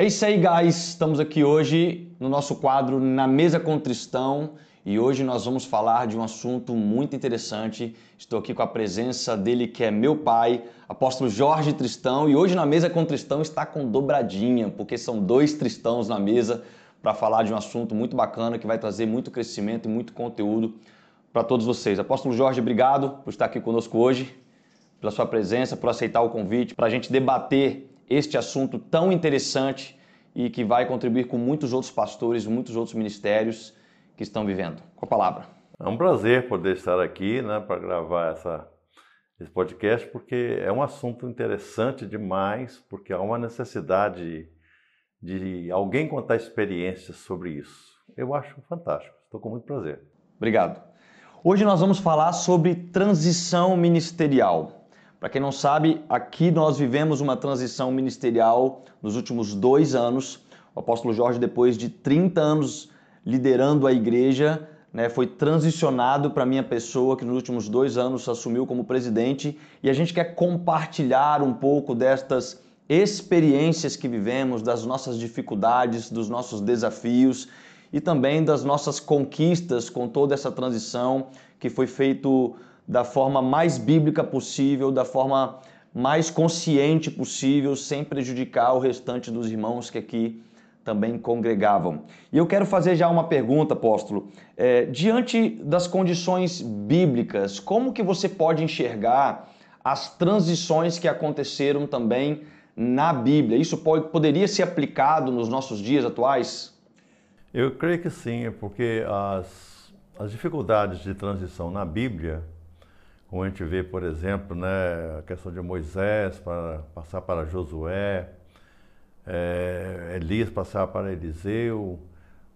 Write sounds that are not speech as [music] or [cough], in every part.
É isso aí, guys. Estamos aqui hoje no nosso quadro Na Mesa com Tristão e hoje nós vamos falar de um assunto muito interessante. Estou aqui com a presença dele, que é meu pai, apóstolo Jorge Tristão, e hoje na Mesa com Tristão está com dobradinha, porque são dois Tristãos na mesa para falar de um assunto muito bacana que vai trazer muito crescimento e muito conteúdo para todos vocês. Apóstolo Jorge, obrigado por estar aqui conosco hoje, pela sua presença, por aceitar o convite, para a gente debater este assunto tão interessante e que vai contribuir com muitos outros pastores, muitos outros ministérios que estão vivendo. Com a palavra. É um prazer poder estar aqui né, para gravar essa, esse podcast, porque é um assunto interessante demais, porque há uma necessidade de alguém contar experiências sobre isso. Eu acho fantástico, estou com muito prazer. Obrigado. Hoje nós vamos falar sobre transição ministerial. Para quem não sabe, aqui nós vivemos uma transição ministerial nos últimos dois anos. O apóstolo Jorge, depois de 30 anos liderando a igreja, né, foi transicionado para minha pessoa, que nos últimos dois anos assumiu como presidente, e a gente quer compartilhar um pouco destas experiências que vivemos, das nossas dificuldades, dos nossos desafios e também das nossas conquistas com toda essa transição que foi feito da forma mais bíblica possível, da forma mais consciente possível, sem prejudicar o restante dos irmãos que aqui também congregavam. E eu quero fazer já uma pergunta, apóstolo. É, diante das condições bíblicas, como que você pode enxergar as transições que aconteceram também na Bíblia? Isso pode, poderia ser aplicado nos nossos dias atuais? Eu creio que sim, porque as, as dificuldades de transição na Bíblia como a gente vê, por exemplo, né, a questão de Moisés para passar para Josué, é, Elias passar para Eliseu,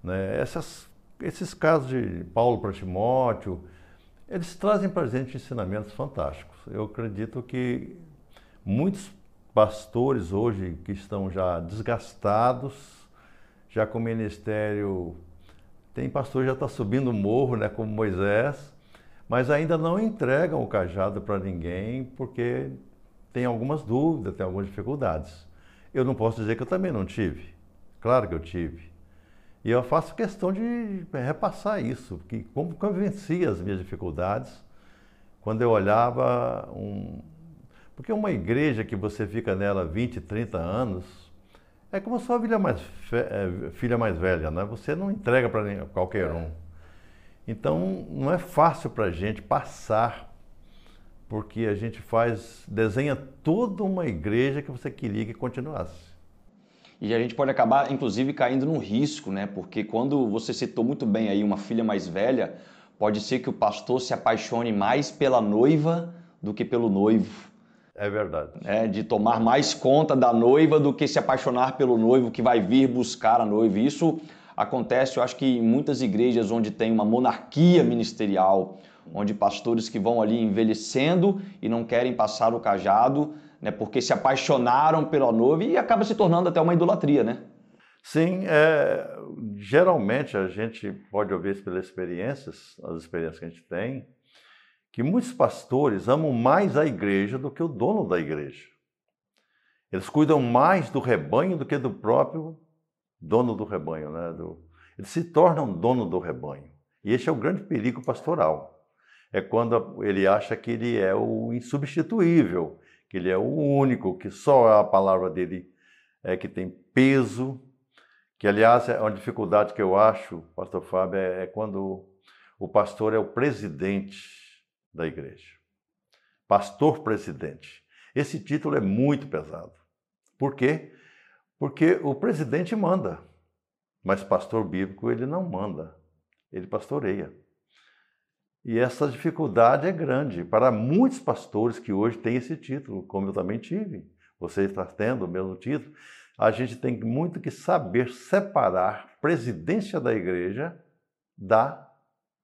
né, essas, esses casos de Paulo para Timóteo, eles trazem para a gente ensinamentos fantásticos. Eu acredito que muitos pastores hoje que estão já desgastados, já com o ministério, tem pastor que já está subindo o morro, né, como Moisés, mas ainda não entregam o cajado para ninguém porque tem algumas dúvidas, tem algumas dificuldades. Eu não posso dizer que eu também não tive. Claro que eu tive. E eu faço questão de repassar isso, que como eu venci as minhas dificuldades quando eu olhava um... Porque uma igreja que você fica nela 20, 30 anos, é como a sua filha mais, é, filha mais velha, né? Você não entrega para qualquer um. Então não é fácil para a gente passar, porque a gente faz, desenha toda uma igreja que você queria que continuasse. E a gente pode acabar, inclusive, caindo num risco, né? Porque quando você citou muito bem aí uma filha mais velha, pode ser que o pastor se apaixone mais pela noiva do que pelo noivo. É verdade. É, de tomar mais conta da noiva do que se apaixonar pelo noivo que vai vir buscar a noiva. Isso acontece, eu acho que em muitas igrejas onde tem uma monarquia ministerial, onde pastores que vão ali envelhecendo e não querem passar o cajado, né, porque se apaixonaram pela noiva e acaba se tornando até uma idolatria, né? Sim, é, geralmente a gente pode ouvir pelas experiências, as experiências que a gente tem, que muitos pastores amam mais a igreja do que o dono da igreja. Eles cuidam mais do rebanho do que do próprio dono do rebanho, né? Do, ele se torna um dono do rebanho. E esse é o grande perigo pastoral. É quando ele acha que ele é o insubstituível, que ele é o único, que só a palavra dele é que tem peso. Que, aliás, é uma dificuldade que eu acho, pastor Fábio, é, é quando o pastor é o presidente da igreja. Pastor presidente. Esse título é muito pesado. Por quê? Porque o presidente manda, mas pastor bíblico ele não manda, ele pastoreia. E essa dificuldade é grande para muitos pastores que hoje têm esse título, como eu também tive. Você está tendo o mesmo título. A gente tem muito que saber separar presidência da igreja da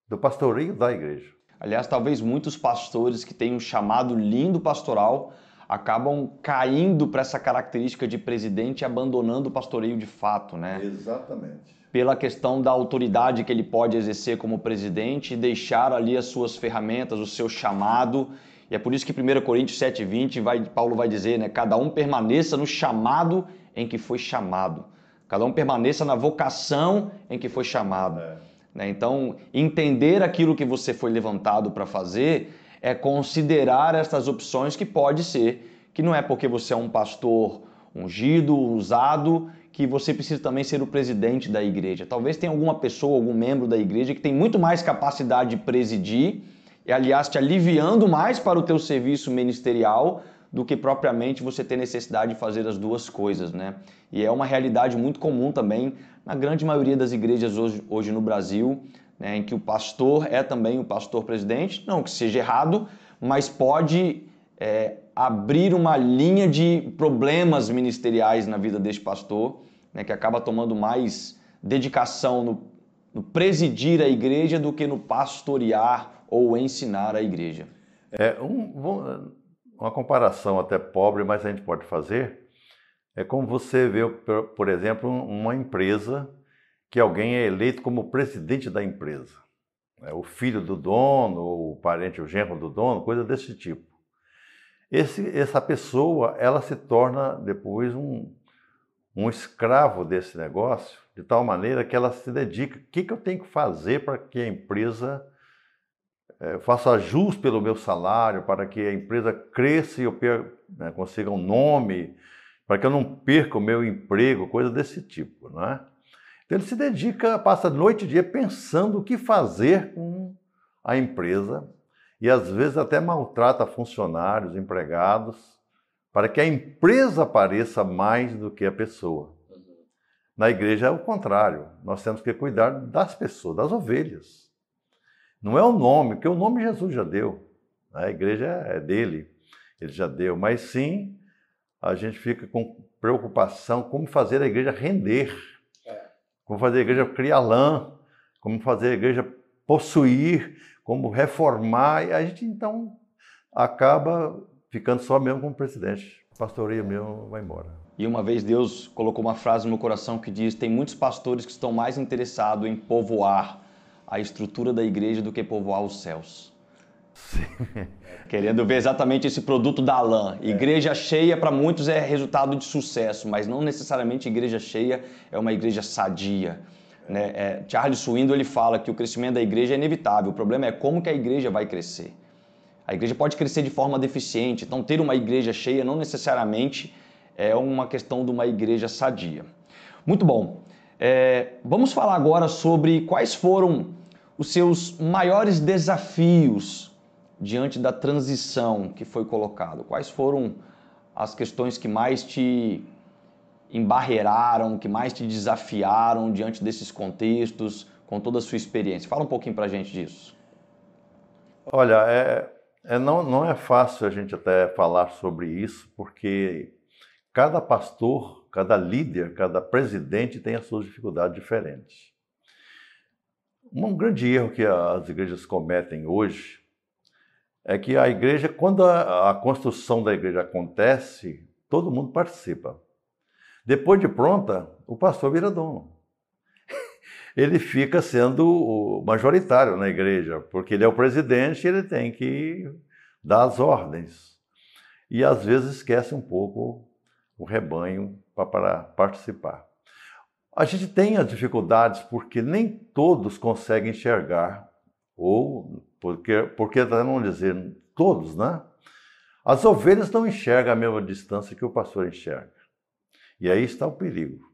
do pastoreio da igreja. Aliás, talvez muitos pastores que têm um chamado lindo pastoral acabam caindo para essa característica de presidente abandonando o pastoreio de fato, né? Exatamente. Pela questão da autoridade que ele pode exercer como presidente e deixar ali as suas ferramentas, o seu chamado. E é por isso que 1 Coríntios 7,20 vai, Paulo vai dizer, né? Cada um permaneça no chamado em que foi chamado. Cada um permaneça na vocação em que foi chamado. É. Né? Então, entender aquilo que você foi levantado para fazer é considerar estas opções que pode ser, que não é porque você é um pastor ungido, usado, que você precisa também ser o presidente da igreja. Talvez tenha alguma pessoa, algum membro da igreja que tem muito mais capacidade de presidir e, aliás, te aliviando mais para o teu serviço ministerial do que propriamente você ter necessidade de fazer as duas coisas, né? E é uma realidade muito comum também na grande maioria das igrejas hoje, hoje no Brasil, né, em que o pastor é também o pastor presidente, não que seja errado, mas pode é, abrir uma linha de problemas ministeriais na vida deste pastor, né, que acaba tomando mais dedicação no, no presidir a igreja do que no pastorear ou ensinar a igreja. É um, uma comparação até pobre, mas a gente pode fazer. É como você vê, por exemplo, uma empresa que alguém é eleito como presidente da empresa. É o filho do dono, ou o parente, o genro do dono, coisa desse tipo. Esse, essa pessoa, ela se torna depois um, um escravo desse negócio, de tal maneira que ela se dedica. O que, que eu tenho que fazer para que a empresa é, faça jus pelo meu salário, para que a empresa cresça e eu né, consiga um nome, para que eu não perca o meu emprego, coisa desse tipo, não é? Então ele se dedica, passa noite e dia pensando o que fazer com a empresa e às vezes até maltrata funcionários, empregados, para que a empresa apareça mais do que a pessoa. Na igreja é o contrário, nós temos que cuidar das pessoas, das ovelhas. Não é o nome, porque o nome Jesus já deu, a igreja é dele, ele já deu, mas sim a gente fica com preocupação como fazer a igreja render. Como fazer a igreja criar lã, como fazer a igreja possuir, como reformar, e a gente então acaba ficando só mesmo como presidente. Pastoreio mesmo vai embora. E uma vez Deus colocou uma frase no meu coração que diz: tem muitos pastores que estão mais interessados em povoar a estrutura da igreja do que povoar os céus. Sim. [laughs] Querendo ver exatamente esse produto da lã. É. Igreja cheia para muitos é resultado de sucesso, mas não necessariamente igreja cheia é uma igreja sadia né? É, Charles Swindoll ele fala que o crescimento da igreja é inevitável, o problema é como que a igreja vai crescer. A igreja pode crescer de forma deficiente, então ter uma igreja cheia não necessariamente é uma questão de uma igreja sadia. Muito bom. É, vamos falar agora sobre quais foram os seus maiores desafios diante da transição que foi colocado. Quais foram as questões que mais te embarreiraram, que mais te desafiaram diante desses contextos, com toda a sua experiência? Fala um pouquinho para a gente disso. Olha, é, é, não, não é fácil a gente até falar sobre isso, porque cada pastor, cada líder, cada presidente tem as suas dificuldades diferentes. Um grande erro que as igrejas cometem hoje é que a igreja, quando a, a construção da igreja acontece, todo mundo participa. Depois de pronta, o pastor vira dono. [laughs] Ele fica sendo majoritário na igreja, porque ele é o presidente e ele tem que dar as ordens. E às vezes esquece um pouco o rebanho para participar. A gente tem as dificuldades porque nem todos conseguem enxergar, ou porque, porque não dizer todos, né? As ovelhas não enxergam a mesma distância que o pastor enxerga. E aí está o perigo.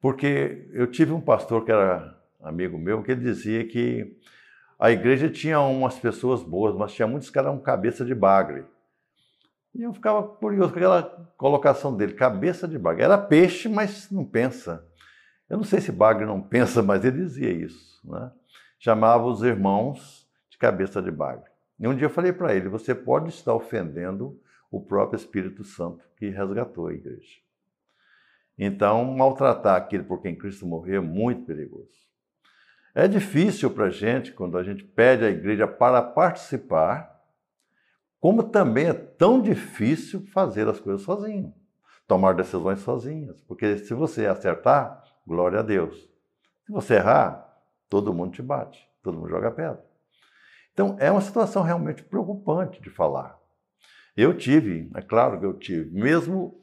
Porque eu tive um pastor que era amigo meu que dizia que a igreja tinha umas pessoas boas, mas tinha muitos que eram cabeça de bagre. E eu ficava curioso com aquela colocação dele, cabeça de bagre. Era peixe, mas não pensa. Eu não sei se bagre não pensa, mas ele dizia isso. Né? Chamava os irmãos de cabeça de bagre. E um dia eu falei para ele: você pode estar ofendendo o próprio Espírito Santo que resgatou a igreja. Então, maltratar aquele por quem Cristo morreu é muito perigoso. É difícil para a gente, quando a gente pede à igreja para participar, como também é tão difícil fazer as coisas sozinho, tomar decisões sozinhas. Porque se você acertar, glória a Deus. Se você errar, todo mundo te bate, todo mundo joga pedra. Então, é uma situação realmente preocupante de falar. Eu tive, é claro que eu tive, mesmo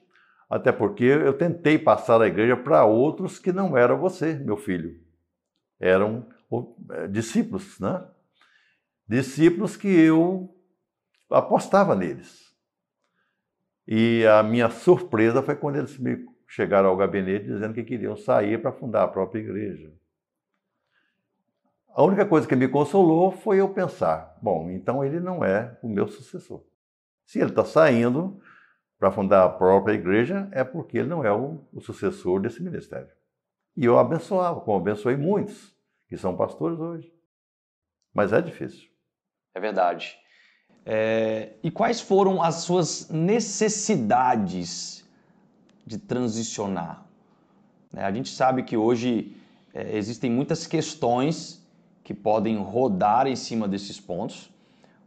Até porque eu tentei passar a igreja para outros que não eram você, meu filho. Eram é, discípulos, né? Discípulos que eu apostava neles. E a minha surpresa foi quando eles me chegaram ao gabinete dizendo que queriam sair para fundar a própria igreja. A única coisa que me consolou foi eu pensar: bom, então ele não é o meu sucessor. Se ele está saindo para fundar a própria igreja, é porque ele não é o, o, sucessor desse ministério. E eu abençoava, como abençoei muitos que são pastores hoje. Mas é difícil. É verdade. É, e quais foram as suas necessidades de transicionar? É, a gente sabe que hoje é, existem muitas questões que podem rodar em cima desses pontos,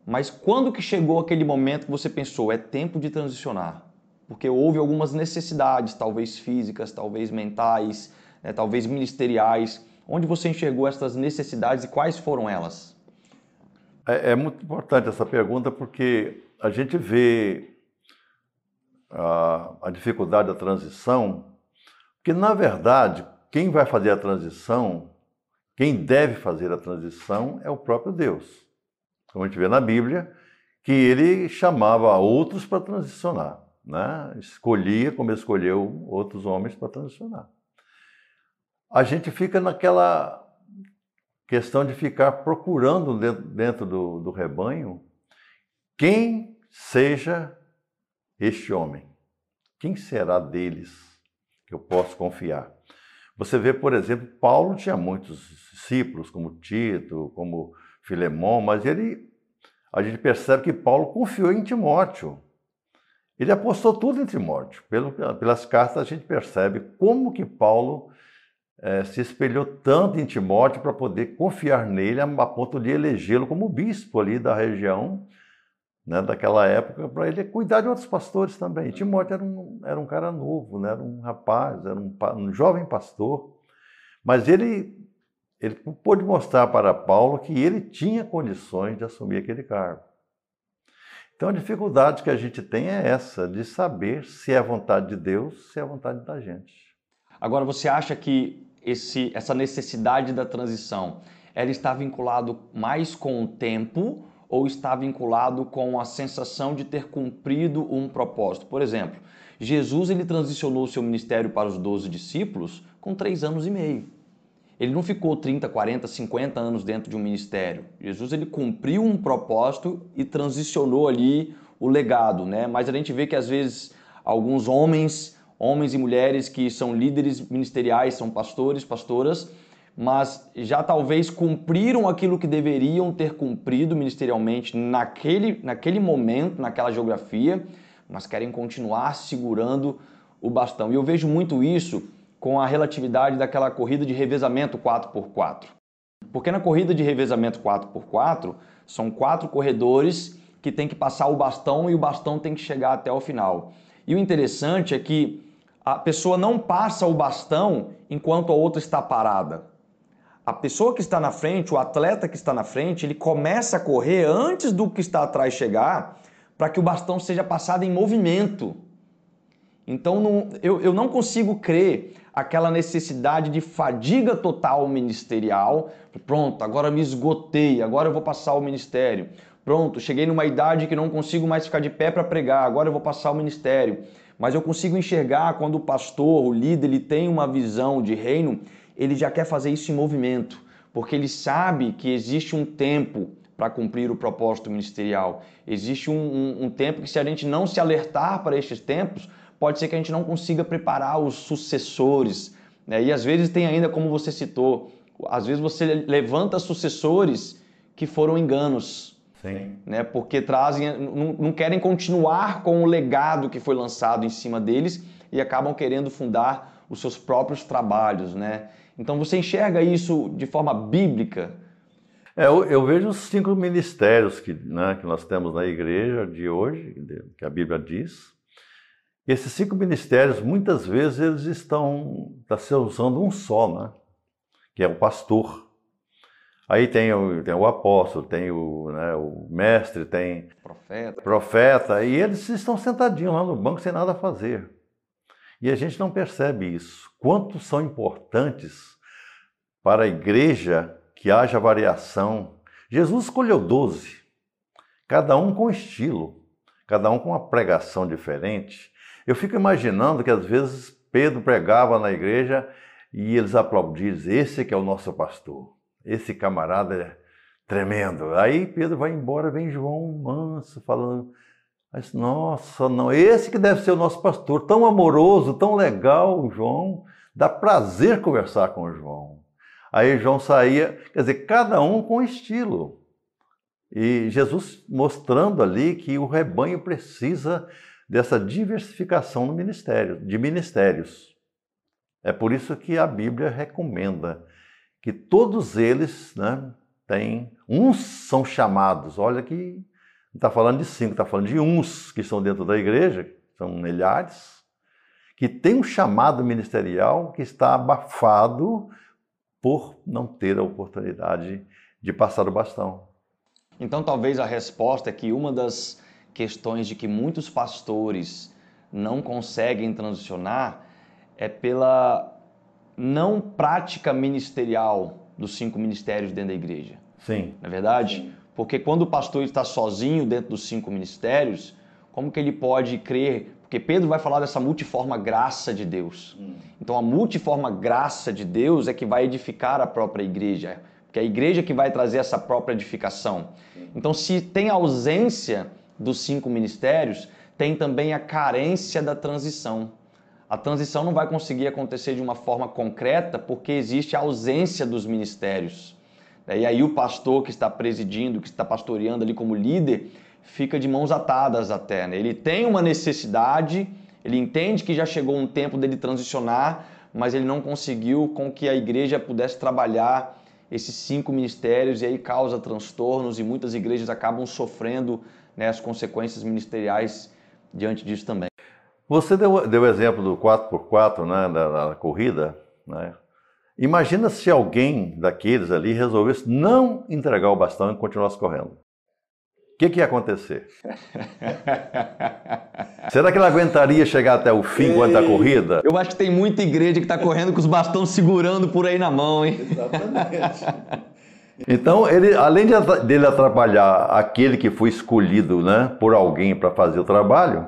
mas quando que chegou aquele momento que você pensou, é tempo de transicionar? Porque houve algumas necessidades, talvez físicas, talvez mentais, né, talvez ministeriais. Onde você enxergou essas necessidades e quais foram elas? É, é muito importante essa pergunta porque a gente vê a, a dificuldade da transição, que na verdade quem vai fazer a transição, quem deve fazer a transição é o próprio Deus. Como a gente vê na Bíblia, que ele chamava outros para transicionar, né? escolhia como escolheu outros homens para transicionar. A gente fica naquela questão de ficar procurando dentro, do, do rebanho quem seja este homem. Quem será deles que eu posso confiar? Você vê, por exemplo, Paulo tinha muitos discípulos, como Tito, como Filemão, mas ele, a gente percebe que Paulo confiou em Timóteo. Ele apostou tudo em Timóteo. Pelo, pelas cartas a gente percebe como que Paulo é, se espelhou tanto em Timóteo para poder confiar nele a ponto de elegê-lo como bispo ali da região, né, daquela época, para ele cuidar de outros pastores também. Timóteo era um, era um cara novo, né, era um rapaz, era um, um jovem pastor, mas ele, ele pôde mostrar para Paulo que ele tinha condições de assumir aquele cargo. Então a dificuldade que a gente tem é essa, de saber se é a vontade de Deus, se é a vontade da gente. Agora, você acha que esse, essa necessidade da transição, ela está vinculado mais com o tempo ou está vinculado com a sensação de ter cumprido um propósito? Por exemplo, Jesus ele transicionou seu ministério para os 12 discípulos com três anos e meio. Ele não ficou 30, 40, 50 anos dentro de um ministério. Jesus ele cumpriu um propósito e transicionou ali o legado, né? Mas a gente vê que às vezes alguns homens homens e mulheres que são líderes ministeriais, são pastores, pastoras, mas já talvez cumpriram aquilo que deveriam ter cumprido ministerialmente naquele, naquele momento, naquela geografia, mas querem continuar segurando o bastão. E eu vejo muito isso com a relatividade daquela corrida de revezamento 4x4. Porque na corrida de revezamento 4x4, são quatro corredores que têm que passar o bastão e o bastão tem que chegar até o final. E o interessante é que a pessoa não passa o bastão enquanto a outra está parada. A pessoa que está na frente, o atleta que está na frente, ele começa a correr antes do que está atrás chegar para que o bastão seja passado em movimento. Então não, eu, eu não consigo crer aquela necessidade de fadiga total ministerial. Pronto, agora me esgotei, agora eu vou passar o ministério. Pronto, cheguei numa idade que não consigo mais ficar de pé para pregar, agora eu vou passar o ministério. Mas eu consigo enxergar quando o pastor, o líder, ele tem uma visão de reino, ele já quer fazer isso em movimento, porque ele sabe que existe um tempo para cumprir o propósito ministerial. Existe um, um, um, tempo que, se a gente não se alertar para estes tempos, pode ser que a gente não consiga preparar os sucessores. Né? E às vezes tem ainda, como você citou, às vezes você levanta sucessores que foram enganos. Sim. Né? Porque trazem, não, não querem continuar com o legado que foi lançado em cima deles e acabam querendo fundar os seus próprios trabalhos, né? Então você enxerga isso de forma bíblica? É, eu, eu, vejo os cinco ministérios que, né, que nós temos na igreja de hoje, que a Bíblia diz. Esses cinco ministérios, muitas vezes, eles estão tá se usando um só, né? que é o pastor. Aí tem o, tem o apóstolo, tem o, né, o mestre, tem profeta. profeta, e eles estão sentadinhos lá no banco sem nada a fazer. E a gente não percebe isso. Quanto são importantes para a igreja que haja variação. Jesus escolheu doze, cada um com estilo, cada um com uma pregação diferente. Eu fico imaginando que às vezes Pedro pregava na igreja e eles aplaudiam, esse que é o nosso pastor, esse camarada é tremendo. Aí Pedro vai embora, vem João manso falando, mas, nossa, não, esse que deve ser o nosso pastor, tão amoroso, tão legal, João, dá prazer conversar com o João. Aí João saía, quer dizer, cada um com estilo. E Jesus mostrando ali que o rebanho precisa dessa diversificação no ministério, de ministérios. É por isso que a Bíblia recomenda que todos eles né, têm, uns são chamados, olha que não está falando de cinco, está falando de uns que estão dentro da igreja, são milhares, que tem um chamado ministerial que está abafado por não ter a oportunidade de passar o bastão. Então, talvez a resposta é que uma das questões de que muitos pastores não conseguem transicionar é pela não prática ministerial dos cinco ministérios dentro da igreja. Sim. Não é verdade? Sim. Porque quando o pastor está sozinho dentro dos cinco ministérios, como que ele pode crer? Porque Pedro vai falar dessa multiforme graça de Deus. Hum. Então a multiforme graça de Deus é que vai edificar a própria igreja. Porque é a igreja que vai trazer essa própria edificação. Então se tem ausência dos cinco ministérios, tem também a carência da transição. A transição não vai conseguir acontecer de uma forma concreta porque existe a ausência dos ministérios. E aí o pastor que está presidindo, que está pastoreando ali como líder, fica de mãos atadas até. Né? Ele tem uma necessidade, ele entende que já chegou um tempo dele transicionar, mas ele não conseguiu com que a igreja pudesse trabalhar esses cinco ministérios e aí causa transtornos e muitas igrejas acabam sofrendo né, as consequências ministeriais diante disso também. Você deu, o exemplo do 4x4 né, da, da corrida, né? Imagina se alguém daqueles ali resolvesse não entregar o bastão e continuasse correndo. O que, que, ia acontecer? [laughs] Será que ele aguentaria chegar até o fim Ei, da corrida? Eu acho que tem muita igreja que está correndo com os bastões segurando por aí na mão, hein? Exatamente. Então, ele, além de, dele atrapalhar aquele que foi escolhido né, por alguém para fazer o trabalho,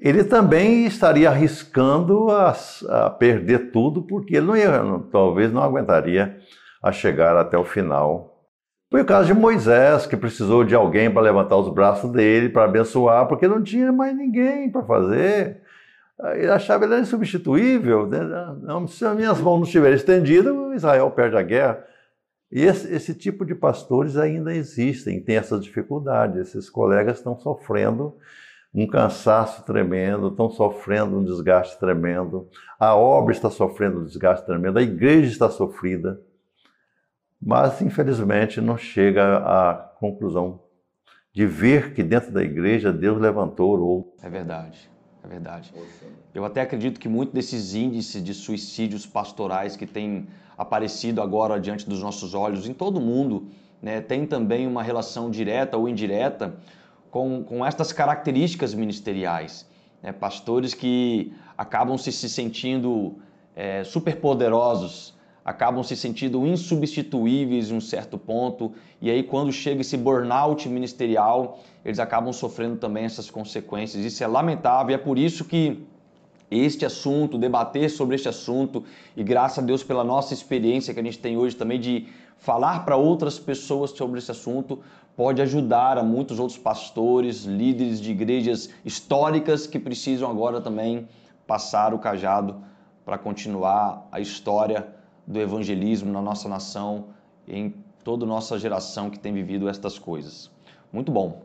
ele também estaria arriscando a, a, perder tudo, porque ele não ia, talvez não aguentaria a chegar até o final. Foi o caso de Moisés, que precisou de alguém para levantar os braços dele, para abençoar, porque não tinha mais ninguém para fazer. Ele achava ele era insubstituível. Né? Se as minhas mãos não estiverem estendidas, Israel perde a guerra. E esse, esse tipo de pastores ainda existem, tem essas dificuldades. Esses colegas estão sofrendo um cansaço tremendo, estão sofrendo um desgaste tremendo, a obra está sofrendo um desgaste tremendo, a igreja está sofrida, mas infelizmente não chega à conclusão de ver que dentro da igreja Deus levantou ou É verdade, é verdade. Eu até acredito que muito desses índices de suicídios pastorais que têm aparecido agora diante dos nossos olhos em todo o mundo, né, tem também uma relação direta ou indireta com, com estas características ministeriais. Né? Pastores que acabam se, se sentindo é, superpoderosos, acabam se sentindo insubstituíveis em um certo ponto, e aí quando chega esse burnout ministerial, eles acabam sofrendo também essas consequências. Isso é lamentável e é por isso que este assunto, debater sobre este assunto, e graças a Deus pela nossa experiência que a gente tem hoje também de falar para outras pessoas sobre esse assunto, pode ajudar a muitos outros pastores, líderes de igrejas históricas que precisam agora também passar o cajado para continuar a história do evangelismo na nossa nação em toda a nossa geração que tem vivido estas coisas. Muito bom.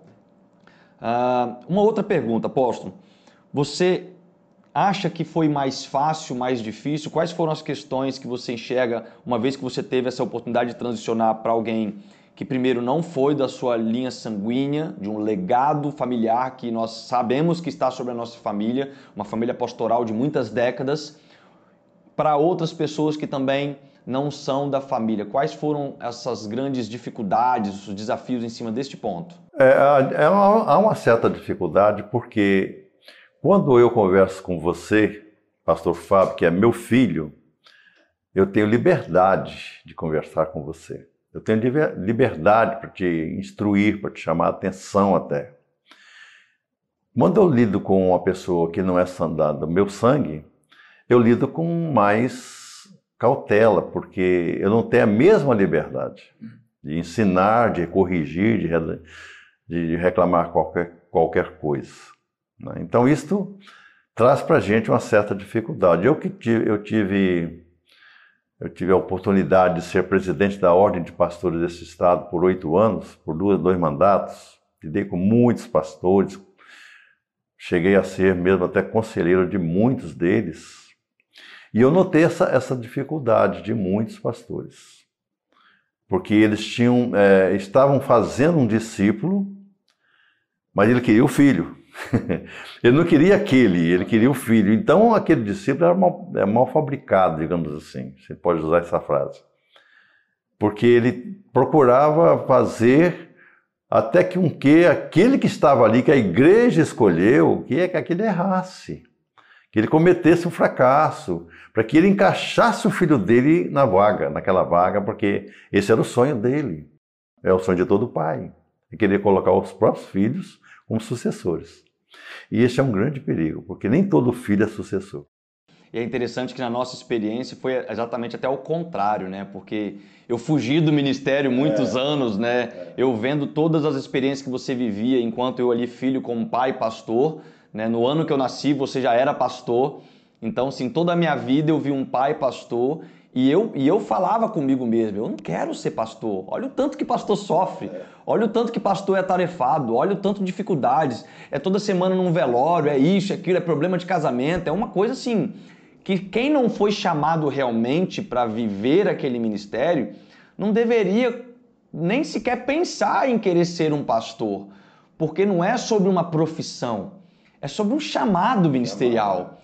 Uh, uma outra pergunta, apóstolo. Você acha que foi mais fácil, mais difícil? Quais foram as questões que você enxerga uma vez que você teve essa oportunidade de transicionar para alguém que primeiro não foi da sua linha sanguínea, de um legado familiar que nós sabemos que está sobre a nossa família, uma família pastoral de muitas décadas, para outras pessoas que também não são da família. Quais foram essas grandes dificuldades, os desafios em cima deste ponto? É, é, há uma certa dificuldade porque quando eu converso com você, pastor Fábio, que é meu filho, eu tenho liberdade de conversar com você. Eu tenho liberdade para te instruir, para te chamar a atenção até. Quando eu lido com uma pessoa que não é do meu sangue, eu lido com mais cautela, porque eu não tenho a mesma liberdade de ensinar, de corrigir, de, reclamar qualquer, qualquer coisa. Né? Então, isto traz para a gente uma certa dificuldade. Eu que tive, eu tive eu tive a oportunidade de ser presidente da Ordem de Pastores desse estado por oito anos, por dois, dois mandatos. Lidei com muitos pastores, cheguei a ser mesmo até conselheiro de muitos deles. E eu notei essa, essa dificuldade de muitos pastores, porque eles tinham, é, estavam fazendo um discípulo, mas ele queria o filho. [laughs] ele não queria aquele, ele queria o filho. Então, aquele discípulo era mal, é mal fabricado, digamos assim. Você pode usar essa frase. Porque ele procurava fazer até que um que aquele que estava ali, que a igreja escolheu, que é que aquele errasse, que ele cometesse um fracasso, para que ele encaixasse o filho dele na vaga, naquela vaga, porque esse era o sonho dele. É o sonho de todo pai. E querer colocar os próprios filhos como sucessores. E esse é um grande perigo, porque nem todo filho é sucessor. E é interessante que na nossa experiência foi exatamente até o contrário, né? Porque eu fugi do ministério muitos é. anos, né? É. Eu vendo todas as experiências que você vivia enquanto eu ali filho como pai pastor, né? No ano que eu nasci você já era pastor. Então, assim, toda a minha vida eu vi um pai pastor e eu, e eu falava comigo mesmo, eu não quero ser pastor. Olha o tanto que pastor sofre, olha o tanto que pastor é tarefado, olha o tanto de dificuldades. É toda semana num velório, é isso, é aquilo, é problema de casamento, é uma coisa assim que quem não foi chamado realmente para viver aquele ministério não deveria nem sequer pensar em querer ser um pastor, porque não é sobre uma profissão, é sobre um chamado ministerial.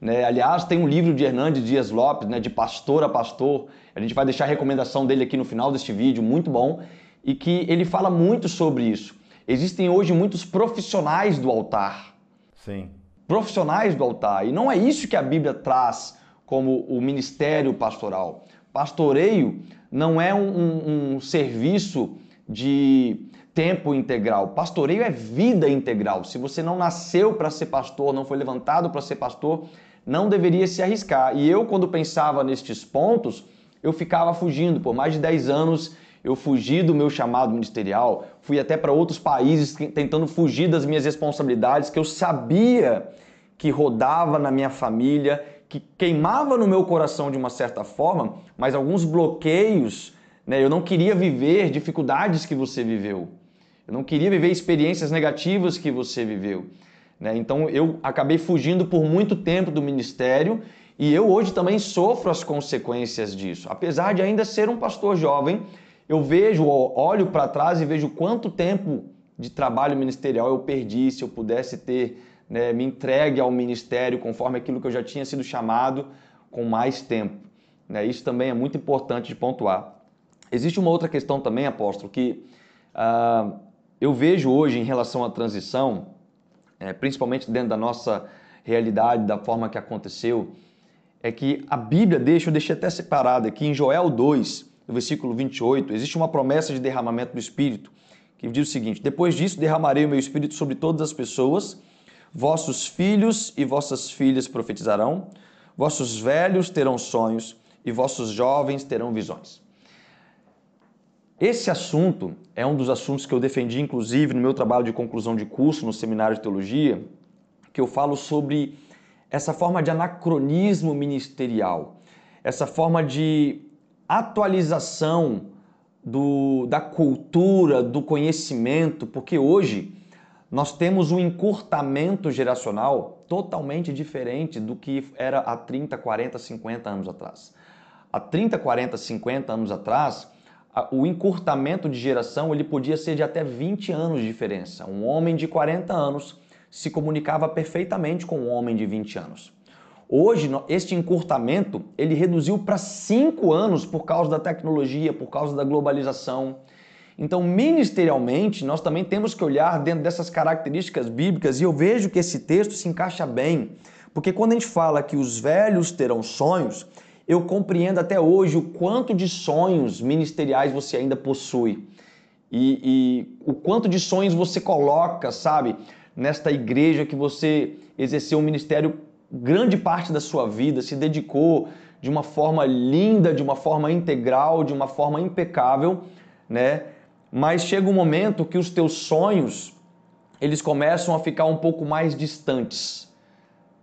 Né? Aliás, tem um livro de Hernandes Dias Lopes, né, de pastor a pastor. A gente vai deixar a recomendação dele aqui no final deste vídeo, muito bom, e que ele fala muito sobre isso. Existem hoje muitos profissionais do altar. Sim. Profissionais do altar. E não é isso que a Bíblia traz como o ministério pastoral. Pastoreio não é um, um, um serviço de tempo integral. Pastoreio é vida integral. Se você não nasceu para ser pastor, não foi levantado para ser pastor, não deveria se arriscar. E eu, quando pensava nestes pontos, eu ficava fugindo. Por mais de 10 anos, eu fugi do meu chamado ministerial, fui até para outros países tentando fugir das minhas responsabilidades que eu sabia que rodava na minha família, que queimava no meu coração de uma certa forma, mas alguns bloqueios, né? Eu não queria viver dificuldades que você viveu. Eu não queria viver experiências negativas que você viveu. Né? Então eu acabei fugindo por muito tempo do ministério e eu hoje também sofro as consequências disso. Apesar de ainda ser um pastor jovem, eu vejo, olho para trás e vejo quanto tempo de trabalho ministerial eu perdi se eu pudesse ter né, me entregue ao ministério conforme aquilo que eu já tinha sido chamado com mais tempo. Né? Isso também é muito importante de pontuar. Existe uma outra questão também, apóstolo, que uh, eu vejo hoje em relação à transição é, principalmente dentro da nossa realidade, da forma que aconteceu, é que a Bíblia deixa, eu deixei até separado aqui, em Joel 2, no versículo 28, existe uma promessa de derramamento do Espírito, que diz o seguinte: Depois disso derramarei o meu Espírito sobre todas as pessoas, vossos filhos e vossas filhas profetizarão, vossos velhos terão sonhos e vossos jovens terão visões. Esse assunto é um dos assuntos que eu defendi, inclusive, no meu trabalho de conclusão de curso no seminário de teologia, que eu falo sobre essa forma de anacronismo ministerial, essa forma de atualização do, da cultura, do conhecimento, porque hoje nós temos um encurtamento geracional totalmente diferente do que era há 30, 40, 50 anos atrás. Há 30, 40, 50 anos atrás, o encurtamento de geração ele podia ser de até 20 anos de diferença. Um homem de 40 anos se comunicava perfeitamente com um homem de 20 anos. Hoje, este encurtamento ele reduziu para 5 anos por causa da tecnologia, por causa da globalização. Então, ministerialmente, nós também temos que olhar dentro dessas características bíblicas e eu vejo que esse texto se encaixa bem Porque quando a gente fala que os velhos terão sonhos, eu compreendo até hoje o quanto de sonhos ministeriais você ainda possui. E, e, o quanto de sonhos você coloca, sabe, nesta igreja que você exerceu um ministério grande parte da sua vida, se dedicou de uma forma linda, de uma forma integral, de uma forma impecável, né? Mas chega um momento que os teus sonhos eles começam a ficar um pouco mais distantes.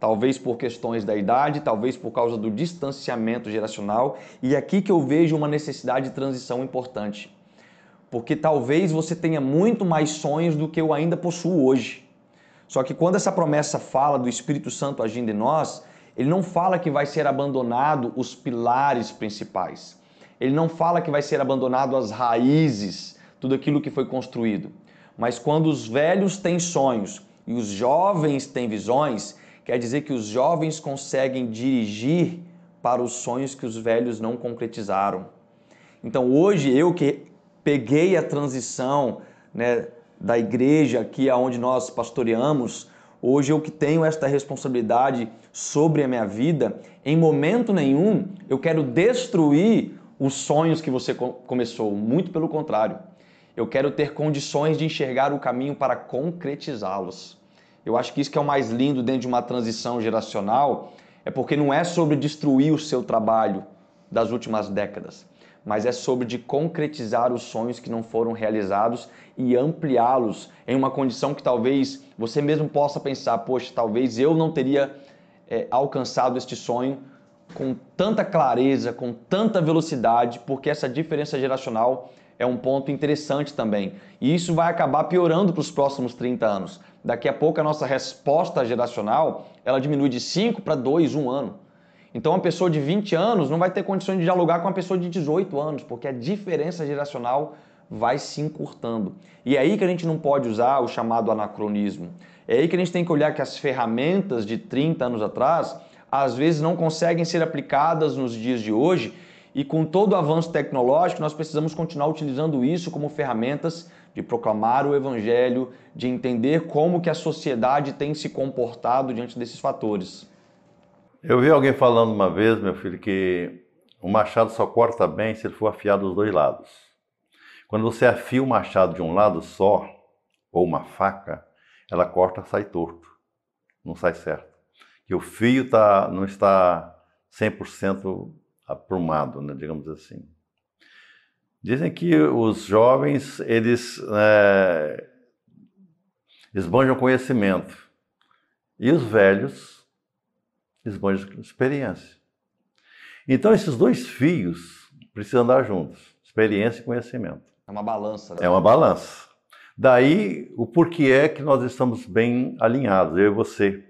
Talvez por questões da idade, talvez por causa do distanciamento geracional, e é aqui que eu vejo uma necessidade de transição importante. Porque talvez você tenha muito mais sonhos do que eu ainda possuo hoje. Só que quando essa promessa fala do Espírito Santo agindo em nós, ele não fala que vai ser abandonado os pilares principais. Ele não fala que vai ser abandonado as raízes, tudo aquilo que foi construído. Mas quando os velhos têm sonhos e os jovens têm visões, quer dizer que os jovens conseguem dirigir para os sonhos que os velhos não concretizaram. Então hoje eu que peguei a transição né, da igreja aqui aonde nós pastoreamos, hoje eu que tenho esta responsabilidade sobre a minha vida, em momento nenhum eu quero destruir os sonhos que você começou, muito pelo contrário. Eu quero ter condições de enxergar o caminho para concretizá-los. Eu acho que isso que é o mais lindo dentro de uma transição geracional, é porque não é sobre destruir o seu trabalho das últimas décadas, mas é sobre de concretizar os sonhos que não foram realizados e ampliá-los em uma condição que talvez você mesmo possa pensar, poxa, talvez eu não teria é, alcançado este sonho com tanta clareza, com tanta velocidade, porque essa diferença geracional é um ponto interessante também. E isso vai acabar piorando para os próximos 30 anos. Daqui a pouco a nossa resposta geracional, ela diminui de 5 para 2, 1 ano. Então uma pessoa de 20 anos não vai ter condições de dialogar com uma pessoa de 18 anos, porque a diferença geracional vai se encurtando. E é aí que a gente não pode usar o chamado anacronismo. É aí que a gente tem que olhar que as ferramentas de 30 anos atrás, às vezes não conseguem ser aplicadas nos dias de hoje e com todo o avanço tecnológico, nós precisamos continuar utilizando isso como ferramentas de proclamar o evangelho, de entender como que a sociedade tem se comportado diante desses fatores. Eu vi alguém falando uma vez, meu filho, que o machado só corta bem se ele for afiado dos dois lados. Quando você afia o machado de um lado só, ou uma faca, ela corta, sai torto, não sai certo. E o fio tá, não está 100% aprumado, né, digamos assim. Dizem que os jovens, eles é, esbanjam conhecimento e os velhos esbanjam experiência. Então, esses dois fios precisam andar juntos, experiência e conhecimento. É uma balança. Né? É uma balança. Daí, o porquê é que nós estamos bem alinhados, eu e você.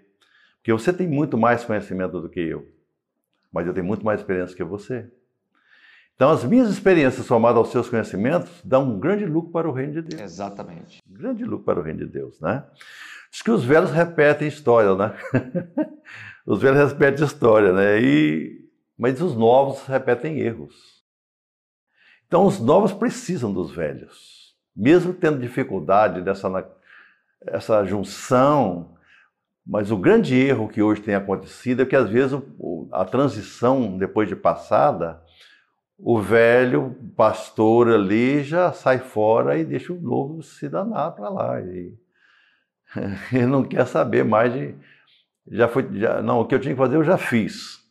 Porque você tem muito mais conhecimento do que eu mas eu tenho muito mais experiência que você. Então, as minhas experiências somadas aos seus conhecimentos dão um grande lucro para o reino de Deus. Exatamente. Um grande lucro para o reino de Deus, né? Diz que os velhos repetem história, né? [laughs] os velhos repetem história, né? E... Mas os novos repetem erros. Então, os novos precisam dos velhos. Mesmo tendo dificuldade dessa essa junção mas o grande erro que hoje tem acontecido é que, às vezes, a transição, depois de passada, o velho pastor ali já sai fora e deixa o novo se danar para lá. E, [laughs] ele não quer saber mais de. Já foi, já, não, o que eu tinha que fazer eu já fiz.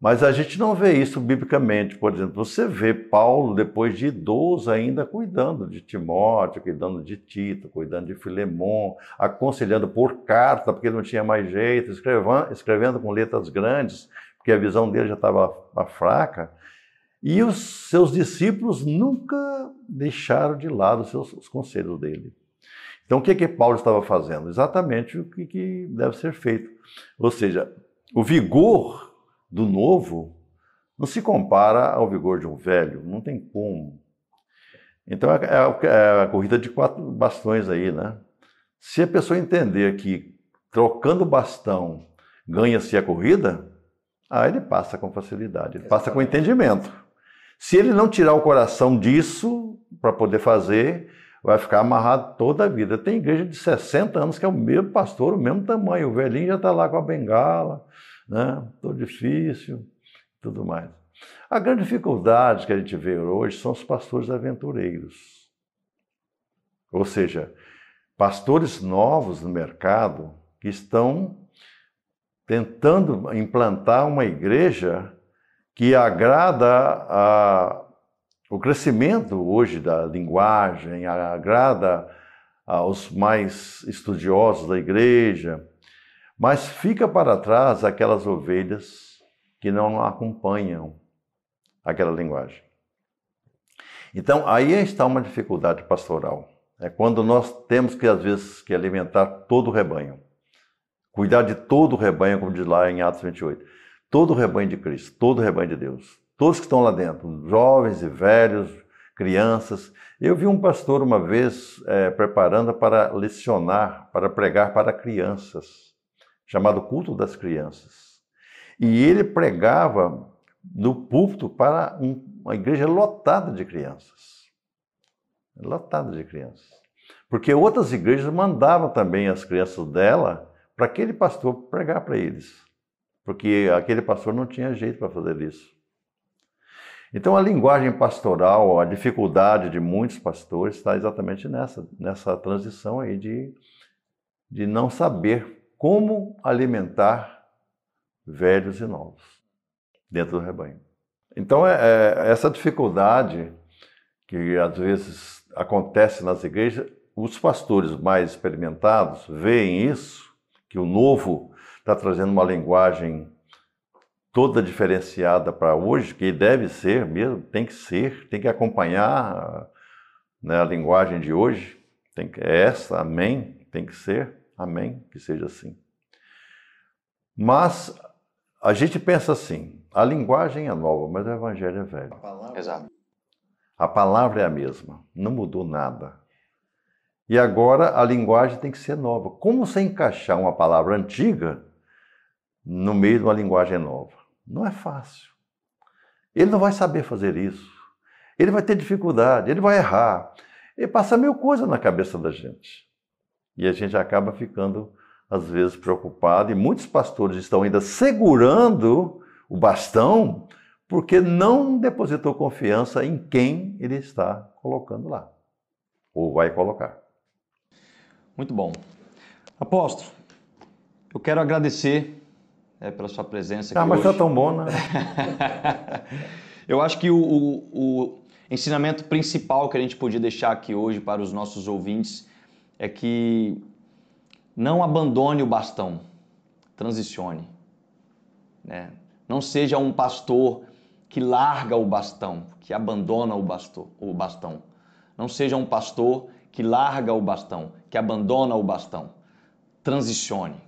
Mas a gente não vê isso biblicamente. Por exemplo, você vê Paulo, depois de idoso, ainda cuidando de Timóteo, cuidando de Tito, cuidando de Filemon, aconselhando por carta, porque não tinha mais jeito, escrevendo, escrevendo com letras grandes, porque a visão dele já estava fraca. E os seus discípulos nunca deixaram de lado os, seus, os conselhos dele. Então, o que, que Paulo estava fazendo? Exatamente o que, que deve ser feito. Ou seja, o vigor do novo não se compara ao vigor de um velho, não tem como. Então é, é, é a corrida de quatro bastões aí, né? Se a pessoa entender que trocando bastão ganha-se a corrida, aí ele passa com facilidade, ele passa com entendimento. Se ele não tirar o coração disso para poder fazer, vai ficar amarrado toda a vida. Tem igreja de 60 anos que é o mesmo pastor, o mesmo tamanho. O velhinho já está lá com a bengala, né? Todo difícil, tudo mais. A grande dificuldade que a gente vê hoje são os pastores aventureiros. Ou seja, pastores novos no mercado que estão tentando implantar uma igreja que agrada a, o crescimento hoje da linguagem, agrada aos mais estudiosos da igreja, mas fica para trás aquelas ovelhas que não acompanham aquela linguagem. Então, aí está uma dificuldade pastoral. É quando nós temos que, às vezes, que alimentar todo o rebanho. Cuidar de todo o rebanho, como diz lá em Atos 28. Todo o rebanho de Cristo, todo o rebanho de Deus. Todos que estão lá dentro, jovens e velhos, crianças. Eu vi um pastor uma vez é, preparando para lecionar, para pregar para crianças, chamado Culto das Crianças. E ele pregava no púlpito para um, uma igreja lotada de crianças. Lotada de crianças. Porque outras igrejas mandavam também as crianças dela para aquele pastor pregar para eles. Porque aquele pastor não tinha jeito para fazer isso. Então, a linguagem pastoral, a dificuldade de muitos pastores está exatamente nessa, nessa transição aí de, de não saber como alimentar velhos e novos dentro do rebanho. Então, é, é, essa dificuldade que às vezes acontece nas igrejas, os pastores mais experimentados veem isso, que o novo está trazendo uma linguagem toda diferenciada para hoje, que deve ser mesmo, tem que ser, tem que acompanhar né, a linguagem de hoje, tem que, é essa, amém, tem que ser, amém, que seja assim. Mas a gente pensa assim, a linguagem é nova, mas o evangelho é velho. A palavra, Exato. A palavra é a mesma, não mudou nada. E agora a linguagem tem que ser nova. Como você encaixar uma palavra antiga no meio de uma linguagem nova? Não é fácil. Ele não vai saber fazer isso. Ele vai ter dificuldade, ele vai errar. E passa mil coisas na cabeça da gente. E a gente acaba ficando, às vezes, preocupado. E muitos pastores estão ainda segurando o bastão porque não depositou confiança em quem ele está colocando lá. Ou vai colocar. Muito bom. Apóstolo, eu quero agradecer é, pela sua presença aqui. Ah, mas está tão bom, né? [laughs] Eu acho que o, o, o, ensinamento principal que a gente podia deixar aqui hoje para os nossos ouvintes é que não abandone o bastão, transicione. Né? Não seja um pastor que larga o bastão, que abandona o, bastor, o bastão. Não seja um pastor que larga o bastão, que abandona o bastão. Transicione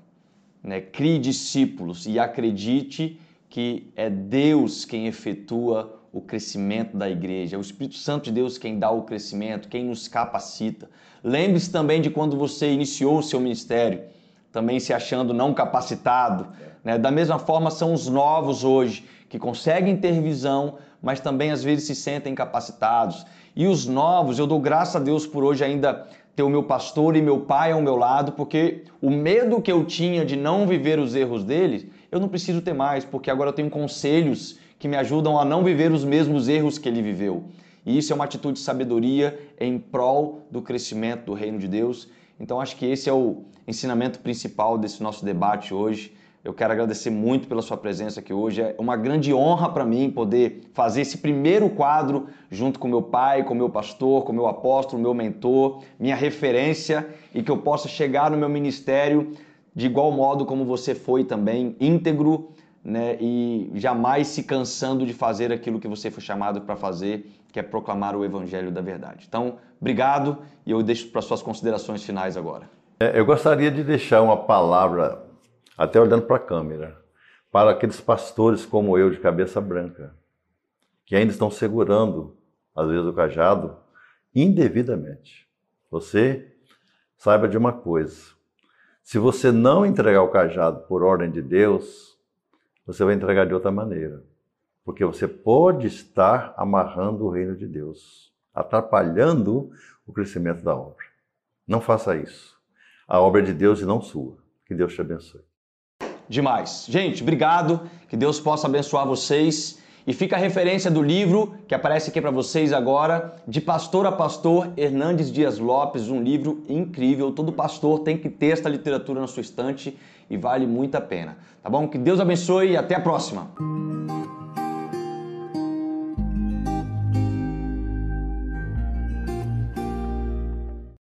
né? crie discípulos e acredite que é Deus quem efetua o crescimento da igreja, é o Espírito Santo de Deus quem dá o crescimento, quem nos capacita. Lembre-se também de quando você iniciou o seu ministério, também se achando não capacitado. Né? Da mesma forma, são os novos hoje que conseguem ter visão, mas também às vezes se sentem capacitados. E os novos, eu dou graças a Deus por hoje ainda ter o meu pastor e meu pai ao meu lado, porque o medo que eu tinha de não viver os erros deles, eu não preciso ter mais, porque agora eu tenho conselhos que me ajudam a não viver os mesmos erros que ele viveu. E isso é uma atitude de sabedoria em prol do crescimento do reino de Deus. Então acho que esse é o ensinamento principal desse nosso debate hoje. Eu quero agradecer muito pela sua presença aqui hoje. É uma grande honra para mim poder fazer esse primeiro quadro junto com meu pai, com meu pastor, com meu apóstolo, meu mentor, minha referência e que eu possa chegar no meu ministério de igual modo como você foi também, íntegro, né, e jamais se cansando de fazer aquilo que você foi chamado para fazer, que é proclamar o evangelho da verdade. Então, obrigado e eu deixo para suas considerações finais agora. É, eu gostaria de deixar uma palavra até olhando para a câmera, para aqueles pastores como eu, de cabeça branca, que ainda estão segurando, às vezes, o cajado indevidamente. Você saiba de uma coisa: se você não entregar o cajado por ordem de Deus, você vai entregar de outra maneira. Porque você pode estar amarrando o reino de Deus. atrapalhando o crescimento da obra. Não faça isso. A obra é de Deus e não sua. Que Deus te abençoe. Demais. Gente, obrigado. Que Deus possa abençoar vocês. E fica a referência do livro que aparece aqui para vocês agora, de pastor a pastor Hernandes Dias Lopes, um livro incrível. Todo pastor tem que ter esta literatura na sua estante e vale muito a pena. Tá bom? Que Deus abençoe e até a próxima.